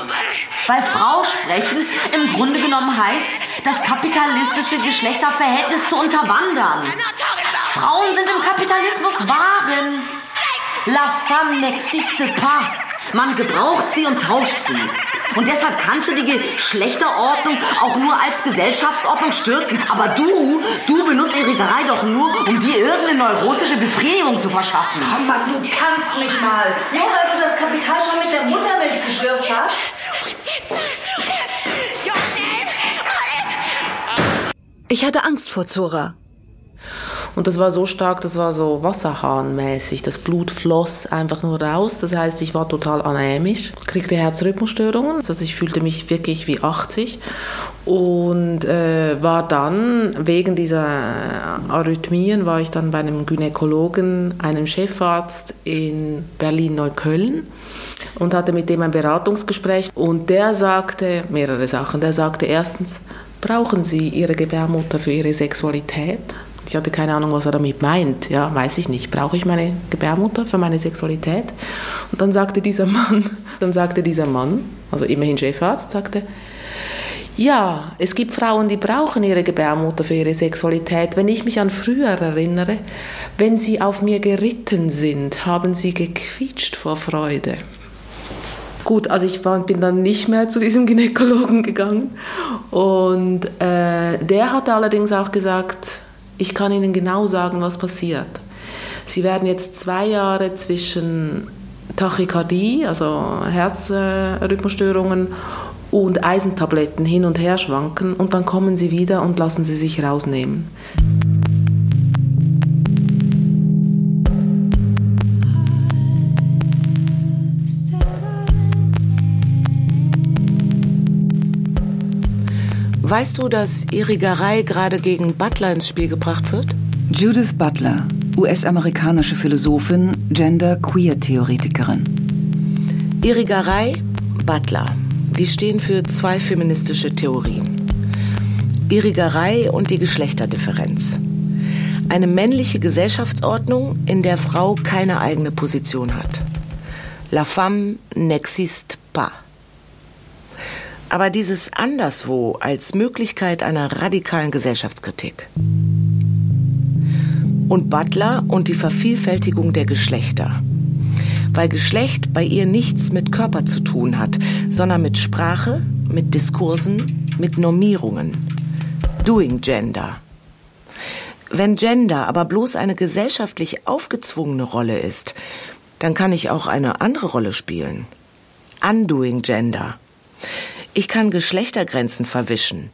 Weil Frau sprechen im Grunde genommen heißt, das kapitalistische Geschlechterverhältnis zu unterwandern. Frauen sind im Kapitalismus Waren. La femme n'existe pas. Man gebraucht sie und tauscht sie. Und deshalb kannst du die Geschlechterordnung auch nur als Gesellschaftsordnung stürzen. Aber du, du benutzt Erregerei doch nur, um dir irgendeine neurotische Befriedigung zu verschaffen. Komm, Mann, du kannst mich mal. Nur weil du das Kapital schon mit der Muttermilch geschürft hast. Ich hatte Angst vor Zora. Und das war so stark, das war so Wasserhahnmäßig. Das Blut floss einfach nur raus. Das heißt, ich war total anämisch, kriegte Herzrhythmusstörungen. Also ich fühlte mich wirklich wie 80 und äh, war dann wegen dieser Arrhythmien war ich dann bei einem Gynäkologen, einem Chefarzt in Berlin-Neukölln und hatte mit dem ein Beratungsgespräch und der sagte mehrere Sachen. Der sagte erstens, brauchen Sie Ihre Gebärmutter für Ihre Sexualität? Ich hatte keine Ahnung, was er damit meint. Ja, weiß ich nicht. Brauche ich meine Gebärmutter für meine Sexualität? Und dann sagte dieser Mann, dann sagte dieser Mann, also immerhin Chefarzt, sagte, ja, es gibt Frauen, die brauchen ihre Gebärmutter für ihre Sexualität. Wenn ich mich an früher erinnere, wenn sie auf mir geritten sind, haben sie gequietscht vor Freude. Gut, also ich war, bin dann nicht mehr zu diesem Gynäkologen gegangen. Und äh, der hatte allerdings auch gesagt, ich kann Ihnen genau sagen, was passiert. Sie werden jetzt zwei Jahre zwischen Tachykardie, also Herzrhythmusstörungen, und Eisentabletten hin und her schwanken und dann kommen Sie wieder und lassen Sie sich rausnehmen. Weißt du, dass Irrigerei gerade gegen Butler ins Spiel gebracht wird? Judith Butler, US-amerikanische Philosophin, Gender-Queer-Theoretikerin. Irrigerei, Butler, die stehen für zwei feministische Theorien. Irrigerei und die Geschlechterdifferenz. Eine männliche Gesellschaftsordnung, in der Frau keine eigene Position hat. La femme n'existe pas. Aber dieses Anderswo als Möglichkeit einer radikalen Gesellschaftskritik. Und Butler und die Vervielfältigung der Geschlechter. Weil Geschlecht bei ihr nichts mit Körper zu tun hat, sondern mit Sprache, mit Diskursen, mit Normierungen. Doing Gender. Wenn Gender aber bloß eine gesellschaftlich aufgezwungene Rolle ist, dann kann ich auch eine andere Rolle spielen. Undoing Gender. Ich kann Geschlechtergrenzen verwischen,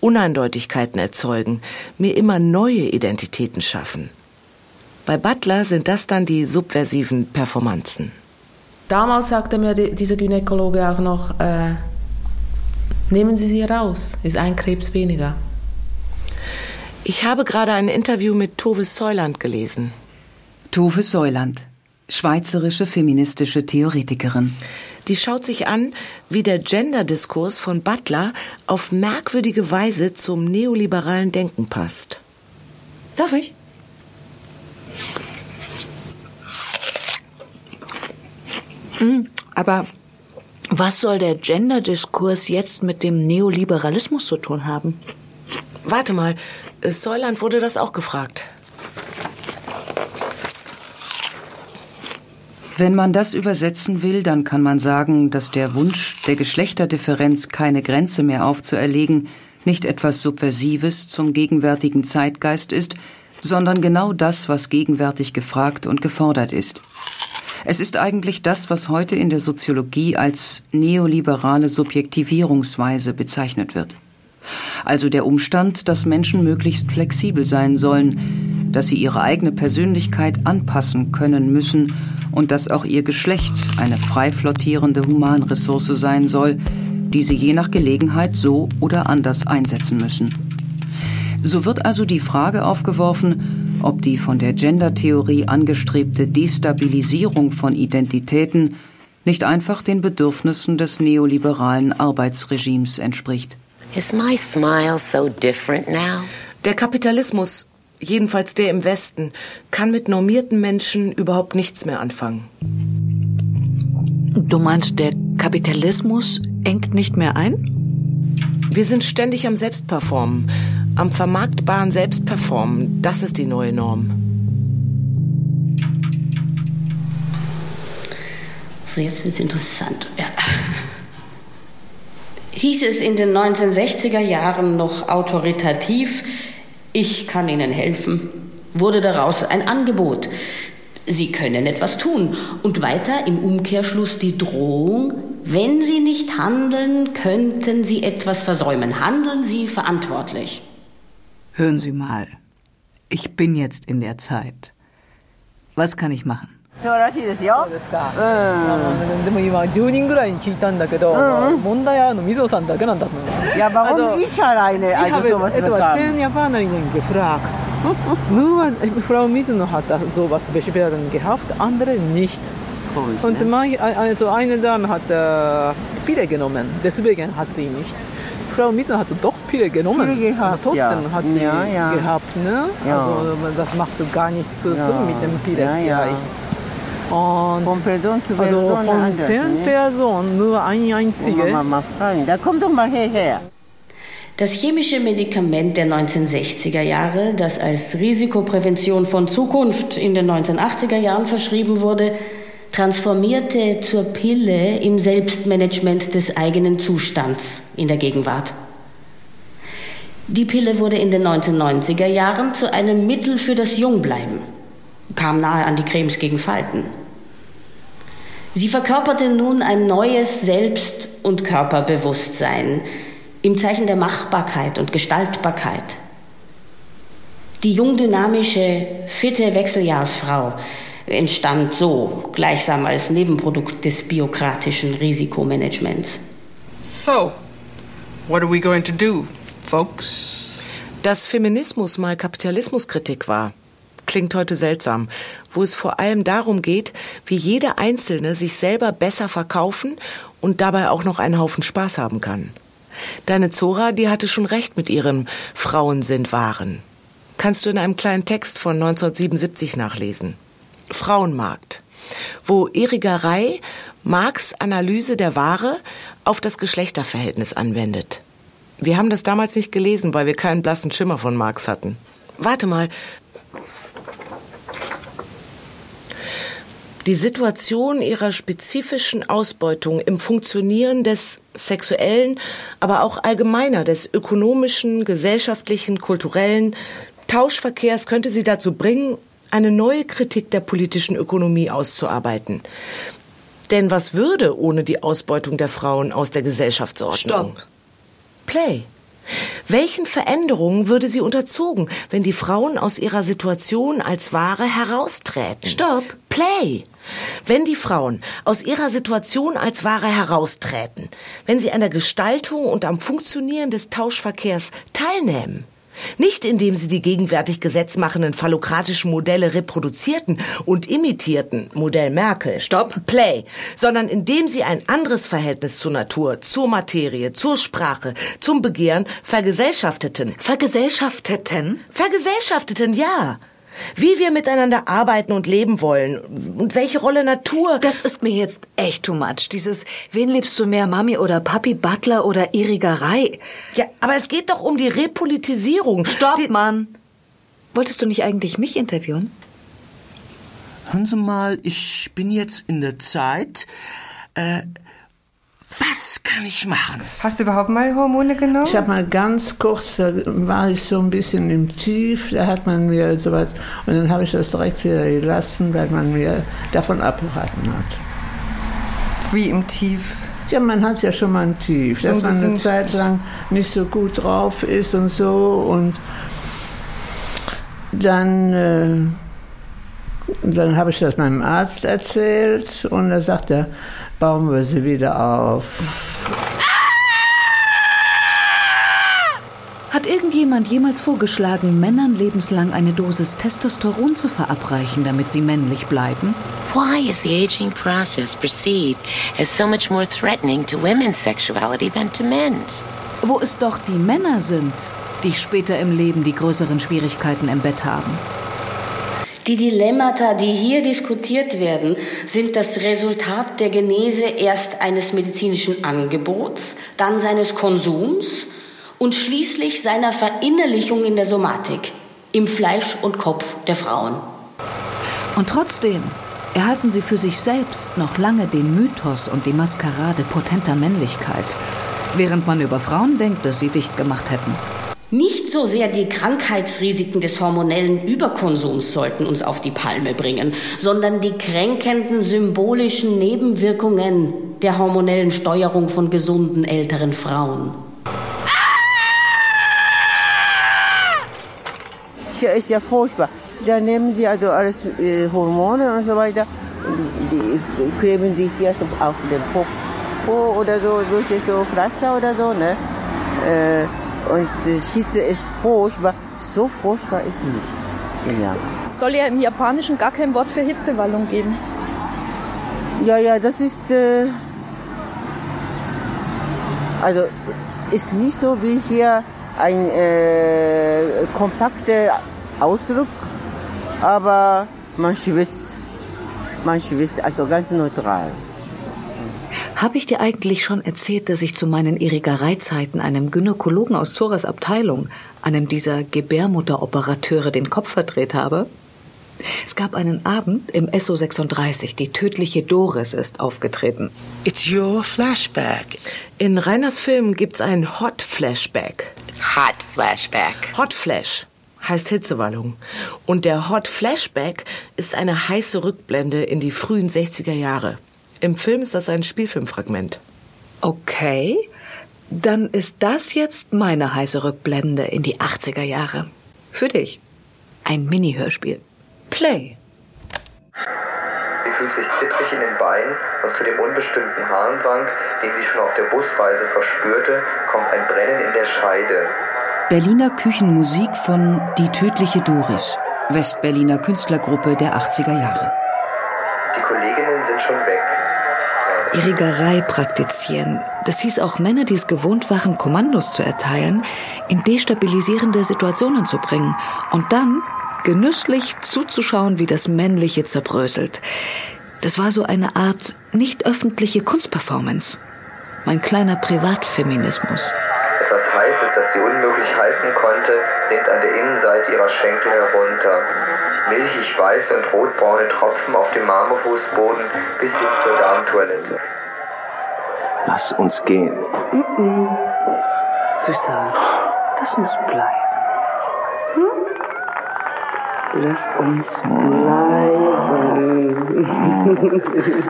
Uneindeutigkeiten erzeugen, mir immer neue Identitäten schaffen. Bei Butler sind das dann die subversiven Performanzen. Damals sagte mir dieser Gynäkologe auch noch, äh, nehmen Sie sie raus, ist ein Krebs weniger. Ich habe gerade ein Interview mit Tove Säuland gelesen. Tove Säuland, schweizerische feministische Theoretikerin. Die schaut sich an, wie der Gender-Diskurs von Butler auf merkwürdige Weise zum neoliberalen Denken passt. Darf ich? Hm, aber was soll der Gender-Diskurs jetzt mit dem Neoliberalismus zu tun haben? Warte mal, Säuland wurde das auch gefragt. Wenn man das übersetzen will, dann kann man sagen, dass der Wunsch, der Geschlechterdifferenz keine Grenze mehr aufzuerlegen, nicht etwas Subversives zum gegenwärtigen Zeitgeist ist, sondern genau das, was gegenwärtig gefragt und gefordert ist. Es ist eigentlich das, was heute in der Soziologie als neoliberale Subjektivierungsweise bezeichnet wird. Also der Umstand, dass Menschen möglichst flexibel sein sollen, dass sie ihre eigene Persönlichkeit anpassen können müssen und dass auch ihr Geschlecht eine frei flottierende Humanressource sein soll, die sie je nach Gelegenheit so oder anders einsetzen müssen. So wird also die Frage aufgeworfen, ob die von der Gendertheorie angestrebte Destabilisierung von Identitäten nicht einfach den Bedürfnissen des neoliberalen Arbeitsregimes entspricht. Is my smile so different now? Der Kapitalismus, jedenfalls der im Westen, kann mit normierten Menschen überhaupt nichts mehr anfangen. Du meinst, der Kapitalismus engt nicht mehr ein? Wir sind ständig am Selbstperformen, am vermarktbaren Selbstperformen. Das ist die neue Norm. Also jetzt wird es interessant. Ja. Hieß es in den 1960er Jahren noch autoritativ, ich kann Ihnen helfen, wurde daraus ein Angebot. Sie können etwas tun. Und weiter im Umkehrschluss die Drohung, wenn Sie nicht handeln, könnten Sie etwas versäumen. Handeln Sie verantwortlich. Hören Sie mal. Ich bin jetzt in der Zeit. Was kann ich machen? 素晴らしいですよ。そうですか。うん、まあ。でも今10人ぐらいに聞いたんだけど、うんうんまあ、問題あるの水尾さんだけなんだと思う。やば。本当いいじゃないね。えっとは全にやっぱなりねんけフラークト。ムーはフラウ水の旗ゾーバスベシベラルにけハフトアンダレニヒト。そうですね。本当まえとアイネダム旗ピレゲノメンデスベゲン発音にして。フラウ水の旗ドクピレゲノメン。トーステンの発音にけハプね。あそまあ das macht gar nichts zum mit dem Pirek ja ich Und Von Person zu also Person von anders, zehn ne? Personen nur eine einzige. Wollen wir mal fragen. Da kommt doch mal hierher. Das chemische Medikament der 1960er Jahre, das als Risikoprävention von Zukunft in den 1980er Jahren verschrieben wurde, transformierte zur Pille im Selbstmanagement des eigenen Zustands in der Gegenwart. Die Pille wurde in den 1990er Jahren zu einem Mittel für das Jungbleiben, kam nahe an die Cremes gegen Falten. Sie verkörperte nun ein neues Selbst- und Körperbewusstsein im Zeichen der Machbarkeit und Gestaltbarkeit. Die jungdynamische, fitte Wechseljahrsfrau entstand so, gleichsam als Nebenprodukt des biokratischen Risikomanagements. So, what are we going to do, folks? Dass Feminismus mal Kapitalismuskritik war, klingt heute seltsam, wo es vor allem darum geht, wie jeder Einzelne sich selber besser verkaufen und dabei auch noch einen Haufen Spaß haben kann. Deine Zora, die hatte schon recht mit ihrem Frauen sind Waren. Kannst du in einem kleinen Text von 1977 nachlesen. Frauenmarkt, wo Erika Marx Analyse der Ware auf das Geschlechterverhältnis anwendet. Wir haben das damals nicht gelesen, weil wir keinen blassen Schimmer von Marx hatten. Warte mal. Die Situation ihrer spezifischen Ausbeutung im Funktionieren des sexuellen, aber auch allgemeiner des ökonomischen, gesellschaftlichen, kulturellen Tauschverkehrs könnte sie dazu bringen, eine neue Kritik der politischen Ökonomie auszuarbeiten. Denn was würde ohne die Ausbeutung der Frauen aus der Gesellschaftsordnung? Stopp. Play. Welchen Veränderungen würde sie unterzogen, wenn die Frauen aus ihrer Situation als Ware heraustreten? Stopp. Play. Wenn die Frauen aus ihrer Situation als Ware heraustreten, wenn sie an der Gestaltung und am Funktionieren des Tauschverkehrs teilnehmen, nicht indem sie die gegenwärtig gesetzmachenden phallokratischen Modelle reproduzierten und imitierten, Modell Merkel, Stopp, Play, sondern indem sie ein anderes Verhältnis zur Natur, zur Materie, zur Sprache, zum Begehren vergesellschafteten. Vergesellschafteten? Vergesellschafteten, ja. Wie wir miteinander arbeiten und leben wollen und welche Rolle Natur. Das ist mir jetzt echt too much. Dieses, wen liebst du mehr, Mami oder Papi, Butler oder Irigerei? Ja, aber es geht doch um die Repolitisierung. Stopp, Mann. Wolltest du nicht eigentlich mich interviewen? Hören Sie mal, ich bin jetzt in der Zeit. Äh, was kann ich machen? Hast du überhaupt mal Hormone genommen? Ich habe mal ganz kurz, da war ich so ein bisschen im Tief, da hat man mir sowas, und dann habe ich das direkt wieder gelassen, weil man mir davon abgeraten hat. Wie im Tief? Ja, man hat ja schon mal ein Tief, So ein dass man eine Zeit lang nicht so gut drauf ist und so und dann, äh, dann habe ich das meinem Arzt erzählt und er sagt er, bauen wir sie wieder auf. Hat irgendjemand jemals vorgeschlagen, Männern lebenslang eine Dosis Testosteron zu verabreichen, damit sie männlich bleiben? Why is the aging process perceived as so much more threatening to women's sexuality than to men's? Wo es doch die Männer sind, die später im Leben die größeren Schwierigkeiten im Bett haben. Die Dilemmata, die hier diskutiert werden, sind das Resultat der Genese erst eines medizinischen Angebots, dann seines Konsums und schließlich seiner Verinnerlichung in der Somatik, im Fleisch und Kopf der Frauen. Und trotzdem, erhalten sie für sich selbst noch lange den Mythos und die Maskerade potenter Männlichkeit, während man über Frauen denkt, dass sie dicht gemacht hätten. Nicht so sehr die Krankheitsrisiken des hormonellen Überkonsums sollten uns auf die Palme bringen, sondern die kränkenden symbolischen Nebenwirkungen der hormonellen Steuerung von gesunden älteren Frauen. Hier ist ja furchtbar. Da nehmen sie also alles äh, Hormone und so weiter. Die, kleben sich hier auf den Popo oder so, durch so Pflaster oder so, ne? Äh, und die Hitze ist furchtbar. So furchtbar ist sie nicht. Ja. Es soll ja im Japanischen gar kein Wort für Hitzewallung geben. Ja, ja, das ist. Äh, also ist nicht so wie hier ein äh, kompakter Ausdruck, aber man schwitzt. Man schwitzt, also ganz neutral. Habe ich dir eigentlich schon erzählt, dass ich zu meinen Erregereizeiten einem Gynäkologen aus Zoras Abteilung, einem dieser Gebärmutteroperateure, den Kopf verdreht habe? Es gab einen Abend im SO 36, die tödliche Doris ist aufgetreten. It's your flashback. In Reiners Film gibt's ein Hot Flashback. Hot Flashback. Hot Flash heißt Hitzewallung. Und der Hot Flashback ist eine heiße Rückblende in die frühen 60er Jahre. Im Film ist das ein Spielfilmfragment. Okay, dann ist das jetzt meine heiße Rückblende in die 80er Jahre. Für dich. Ein Mini-Hörspiel. Play. Sie fühlt sich zittrig in den Beinen und zu dem unbestimmten Harndrang, den sie schon auf der Busreise verspürte, kommt ein Brennen in der Scheide. Berliner Küchenmusik von Die tödliche Doris, Westberliner Künstlergruppe der 80er Jahre. Irrigerei praktizieren. Das hieß auch Männer, die es gewohnt waren, Kommandos zu erteilen, in destabilisierende Situationen zu bringen und dann genüsslich zuzuschauen, wie das Männliche zerbröselt. Das war so eine Art nicht öffentliche Kunstperformance. Mein kleiner Privatfeminismus. Etwas Heißes, das sie unmöglich halten konnte, rinnt an der Innenseite ihrer Schenkel herunter. Milchig weiße und rotbraune Tropfen auf dem Marmorfußboden bis hin zur Darmtoilette. Lass uns gehen. Mm -mm. Süßer, lass uns bleiben. Hm? Lass uns bleiben.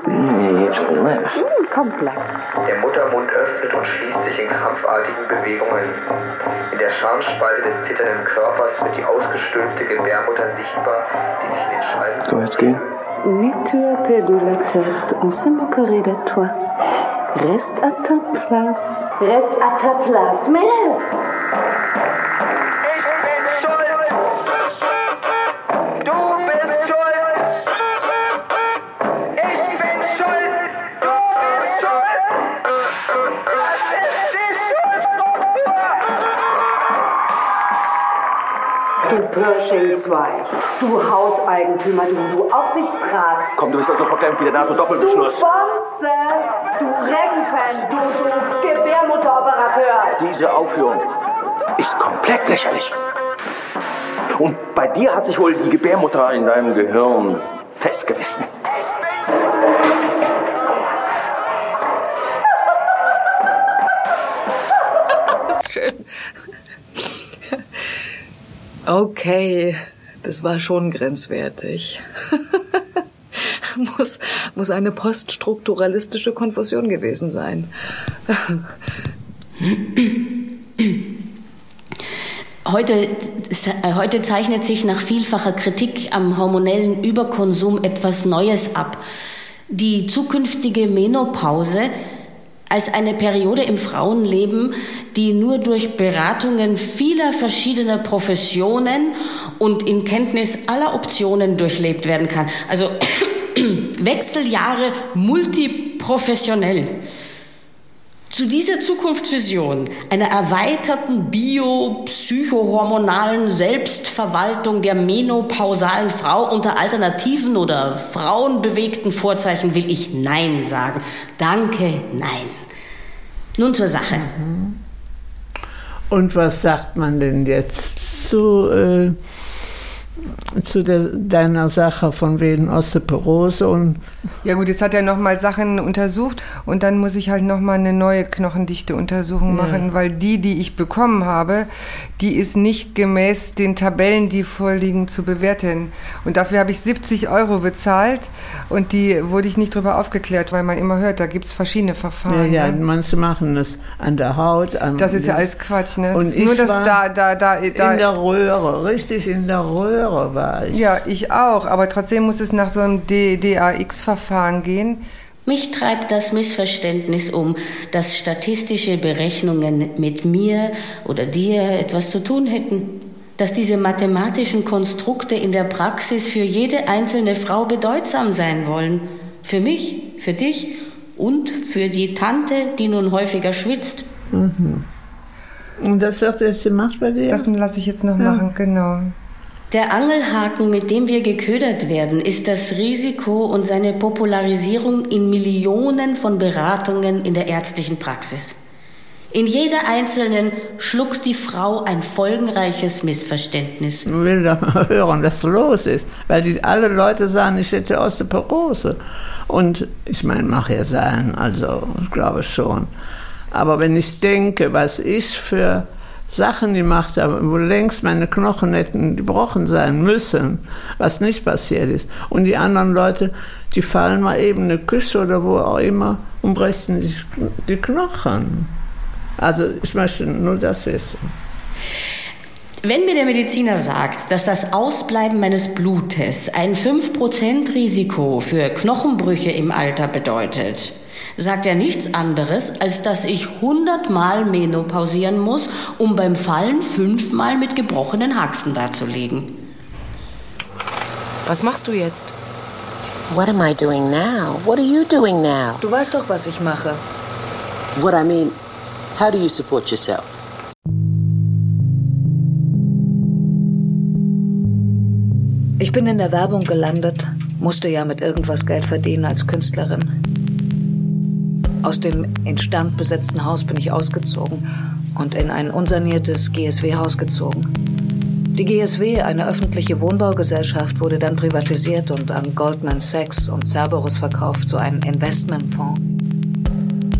Nee, Liv. Hm, komm, bleib. Der Muttermund öffnet und schließt sich in krampfartigen Bewegungen. In der Schamspalte des zitternden Körpers wird die ausgestülpte Gebärmutter sichtbar, die sich in den Scheiben... Wir jetzt gehen? Mets tu à peu de la tête, on se moquerait de toi. Reste à ta place. Reste à ta place, mais reste. Du Pörsching 2, du Hauseigentümer, du, du Aufsichtsrat, Komm, du bist also verkämpft wie der du NATO-Doppelbeschluss. Bonze, du Regenfan, du, du Gebärmutteroperateur. Diese Aufführung ist komplett lächerlich. Und bei dir hat sich wohl die Gebärmutter in deinem Gehirn festgebissen. Okay, das war schon grenzwertig. muss, muss eine poststrukturalistische Konfusion gewesen sein. Heute, heute zeichnet sich nach vielfacher Kritik am hormonellen Überkonsum etwas Neues ab. Die zukünftige Menopause als eine Periode im Frauenleben, die nur durch Beratungen vieler verschiedener Professionen und in Kenntnis aller Optionen durchlebt werden kann. Also Wechseljahre multiprofessionell. Zu dieser Zukunftsvision einer erweiterten biopsychohormonalen Selbstverwaltung der menopausalen Frau unter alternativen oder frauenbewegten Vorzeichen will ich Nein sagen. Danke, nein. Nun zur Sache. Und was sagt man denn jetzt zu äh, zu der, deiner Sache von wegen Osteoporose und ja gut, jetzt hat er nochmal Sachen untersucht und dann muss ich halt nochmal eine neue Knochendichte-Untersuchung ja. machen, weil die, die ich bekommen habe, die ist nicht gemäß den Tabellen, die vorliegen, zu bewerten. Und dafür habe ich 70 Euro bezahlt und die wurde ich nicht darüber aufgeklärt, weil man immer hört, da gibt es verschiedene Verfahren. Ja, ja, ne? manche machen das an der Haut. An das ist ja alles Quatsch, ne? Und ich nur das da, da, da, da, in der Röhre, richtig in der Röhre war ich. Ja, ich auch, aber trotzdem muss es nach so einem DAX-Verfahren gehen. Mich treibt das Missverständnis um, dass statistische Berechnungen mit mir oder dir etwas zu tun hätten. Dass diese mathematischen Konstrukte in der Praxis für jede einzelne Frau bedeutsam sein wollen. Für mich, für dich und für die Tante, die nun häufiger schwitzt. Mhm. Und das wird jetzt gemacht bei dir? Das lasse ich jetzt noch ja. machen, genau. Der Angelhaken, mit dem wir geködert werden, ist das Risiko und seine Popularisierung in Millionen von Beratungen in der ärztlichen Praxis. In jeder einzelnen schluckt die Frau ein folgenreiches Missverständnis. Ich will doch mal hören, was los ist, weil die, alle Leute sagen, ich hätte Osteoporose. Und ich meine, mag ja sein, also ich glaube schon. Aber wenn ich denke, was ich für Sachen gemacht habe, wo längst meine Knochen hätten gebrochen sein müssen, was nicht passiert ist. Und die anderen Leute, die fallen mal eben in eine Küche oder wo auch immer und brechen sich die Knochen. Also ich möchte nur das wissen. Wenn mir der Mediziner sagt, dass das Ausbleiben meines Blutes ein 5% Risiko für Knochenbrüche im Alter bedeutet, sagt er nichts anderes, als dass ich hundertmal menopausieren muss, um beim Fallen fünfmal mit gebrochenen Haxen dazulegen. Was machst du jetzt? What am I doing now? What are you doing now? Du weißt doch, was ich mache. What I mean, how do you support yourself? Ich bin in der Werbung gelandet, musste ja mit irgendwas Geld verdienen als Künstlerin. Aus dem instand besetzten Haus bin ich ausgezogen und in ein unsaniertes GSW-Haus gezogen. Die GSW, eine öffentliche Wohnbaugesellschaft, wurde dann privatisiert und an Goldman Sachs und Cerberus verkauft, so ein Investmentfonds.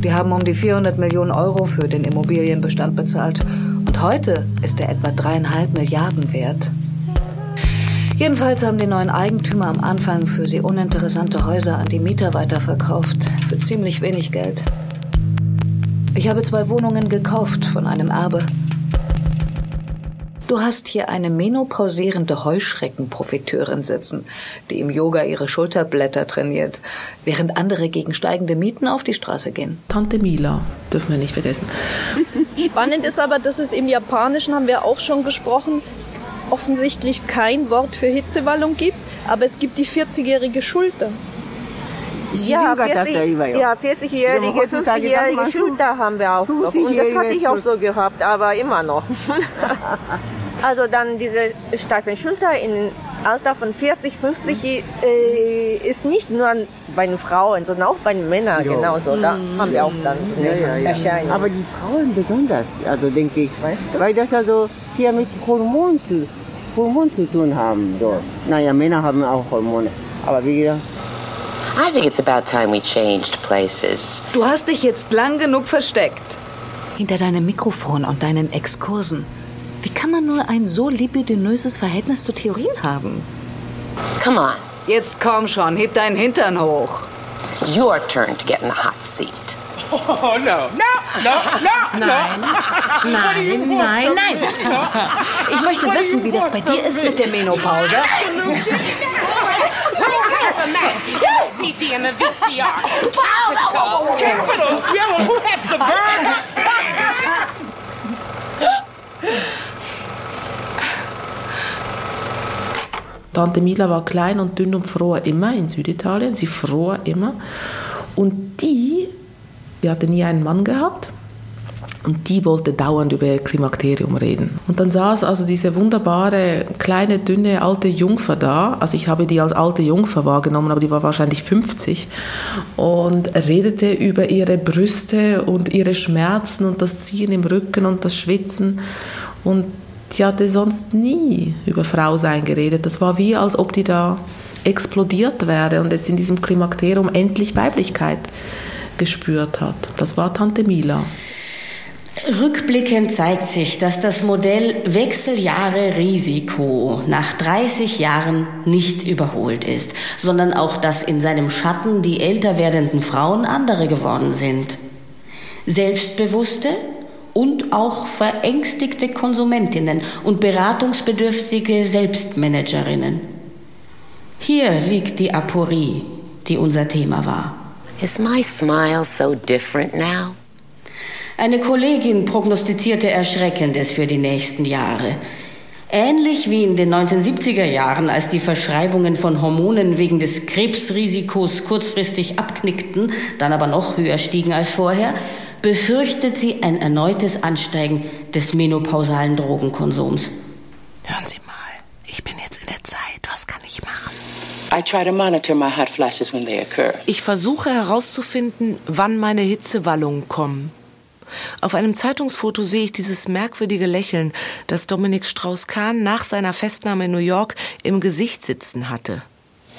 Die haben um die 400 Millionen Euro für den Immobilienbestand bezahlt und heute ist er etwa dreieinhalb Milliarden wert. Jedenfalls haben die neuen Eigentümer am Anfang für sie uninteressante Häuser an die Mieter weiterverkauft, für ziemlich wenig Geld. Ich habe zwei Wohnungen gekauft von einem Erbe. Du hast hier eine menopausierende Heuschreckenprofiteurin sitzen, die im Yoga ihre Schulterblätter trainiert, während andere gegen steigende Mieten auf die Straße gehen. Tante Mila dürfen wir nicht vergessen. Spannend ist aber, dass es im Japanischen, haben wir auch schon gesprochen, offensichtlich kein Wort für Hitzewallung gibt, aber es gibt die 40-jährige Schulter. Ja, 40, ja, 40-jährige, 50-jährige Schulter haben wir auch noch. Und das hatte ich auch so gehabt, aber immer noch. also dann diese steifen Schulter im Alter von 40, 50 äh, ist nicht nur bei den Frauen, sondern auch bei den Männern jo. genauso. Da mhm. haben wir auch dann ja, ja. Erscheinung. Aber die Frauen besonders, also denke ich, weißt du? weil das also hier mit Hormonen zu, Hormon zu tun haben. Dort. Naja, Männer haben auch Hormone. Aber wie gesagt, I think it's about time we changed places. Du hast dich jetzt lang genug versteckt. Hinter deinem Mikrofon und deinen Exkursen. Wie kann man nur ein so libidinöses Verhältnis zu Theorien haben? Come on. Jetzt komm schon, heb deinen Hintern hoch. It's your turn to get in the hot seat. Oh, no, no, no, no, Nein, nein, nein, nein. Ich möchte wissen, wie das bei dir ist mit der Menopause. CD and the VCR. Capital. Capital. Who has the burn? Tante Mila war klein und dünn und froh immer in Süditalien. Sie froh immer. Und die die hatte nie einen Mann gehabt. Und die wollte dauernd über Klimakterium reden. Und dann saß also diese wunderbare, kleine, dünne, alte Jungfer da. Also ich habe die als alte Jungfer wahrgenommen, aber die war wahrscheinlich 50. Und redete über ihre Brüste und ihre Schmerzen und das Ziehen im Rücken und das Schwitzen. Und die hatte sonst nie über Frausein geredet. Das war wie, als ob die da explodiert wäre und jetzt in diesem Klimakterium endlich Weiblichkeit gespürt hat. Das war Tante Mila. Rückblickend zeigt sich, dass das Modell Wechseljahre Risiko nach 30 Jahren nicht überholt ist, sondern auch, dass in seinem Schatten die älter werdenden Frauen andere geworden sind. Selbstbewusste und auch verängstigte Konsumentinnen und beratungsbedürftige Selbstmanagerinnen. Hier liegt die Aporie, die unser Thema war. Is my smile so different now? Eine Kollegin prognostizierte Erschreckendes für die nächsten Jahre. Ähnlich wie in den 1970er Jahren, als die Verschreibungen von Hormonen wegen des Krebsrisikos kurzfristig abknickten, dann aber noch höher stiegen als vorher, befürchtet sie ein erneutes Ansteigen des menopausalen Drogenkonsums. Hören Sie mal, ich bin jetzt in der Zeit. Was kann ich machen? Ich versuche herauszufinden, wann meine Hitzewallungen kommen. Auf einem Zeitungsfoto sehe ich dieses merkwürdige Lächeln, das Dominik Strauss-Kahn nach seiner Festnahme in New York im Gesicht sitzen hatte.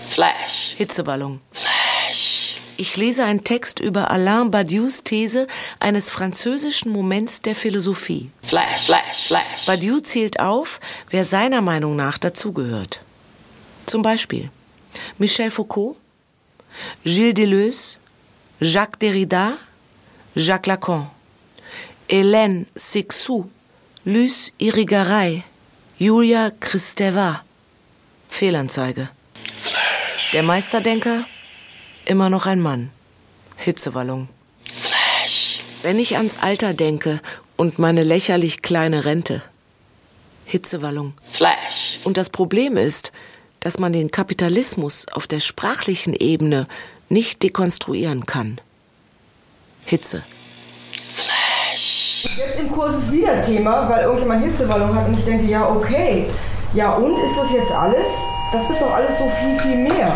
Flash. Hitzeballon. Flash. Ich lese einen Text über Alain Badiou's These eines französischen Moments der Philosophie. Flash, flash, flash. Badiou zählt auf, wer seiner Meinung nach dazugehört. Zum Beispiel Michel Foucault, Gilles Deleuze, Jacques Derrida, Jacques Lacan. Hélène Sixou, Luce Irigaray, Julia Kristeva. Fehlanzeige. Der Meisterdenker, immer noch ein Mann. Hitzewallung. Wenn ich ans Alter denke und meine lächerlich kleine Rente. Hitzewallung. Flash. Und das Problem ist, dass man den Kapitalismus auf der sprachlichen Ebene nicht dekonstruieren kann. Hitze. Jetzt im Kurs ist wieder Thema, weil irgendjemand Hitzewallung hat und ich denke, ja, okay. Ja, und ist das jetzt alles? Das ist doch alles so viel, viel mehr.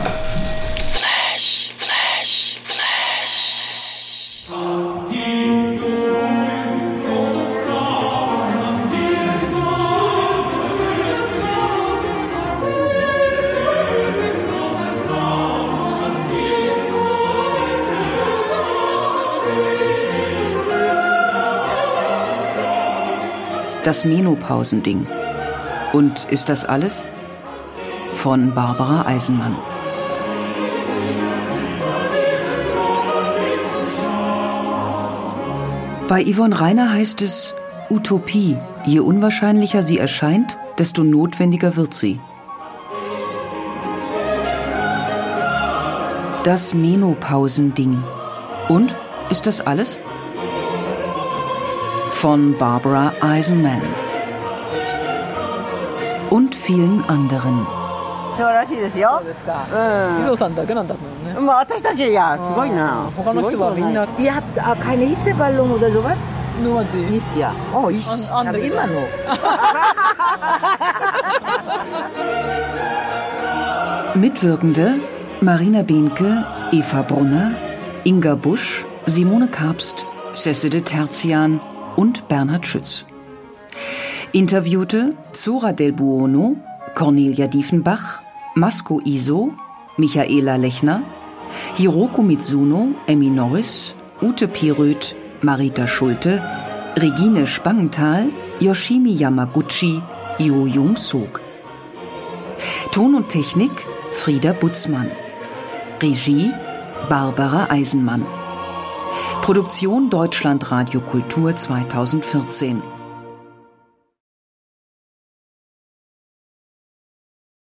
Das Menopausending. Und ist das alles? Von Barbara Eisenmann. Bei Yvonne Reiner heißt es Utopie. Je unwahrscheinlicher sie erscheint, desto notwendiger wird sie. Das Menopausending. Und ist das alles? von Barbara Eisenman und vielen anderen. Ihr habt äh, keine Hitzeballon oder sowas? Nur sie. Ja. Oh, ich Und habe immer noch. Mitwirkende Marina Behnke, Eva Brunner, Inga Busch, Simone Kapst, Cesse de Terzian, und Bernhard Schütz. Interviewte Zora Del Buono, Cornelia Diefenbach, Masko Iso, Michaela Lechner, Hiroko Mitsuno, Emmy Norris, Ute Piröth, Marita Schulte, Regine Spangenthal, Yoshimi Yamaguchi, Jo Jung Sog. Ton und Technik Frieda Butzmann. Regie Barbara Eisenmann. Produktion Deutschland Radio Kultur 2014.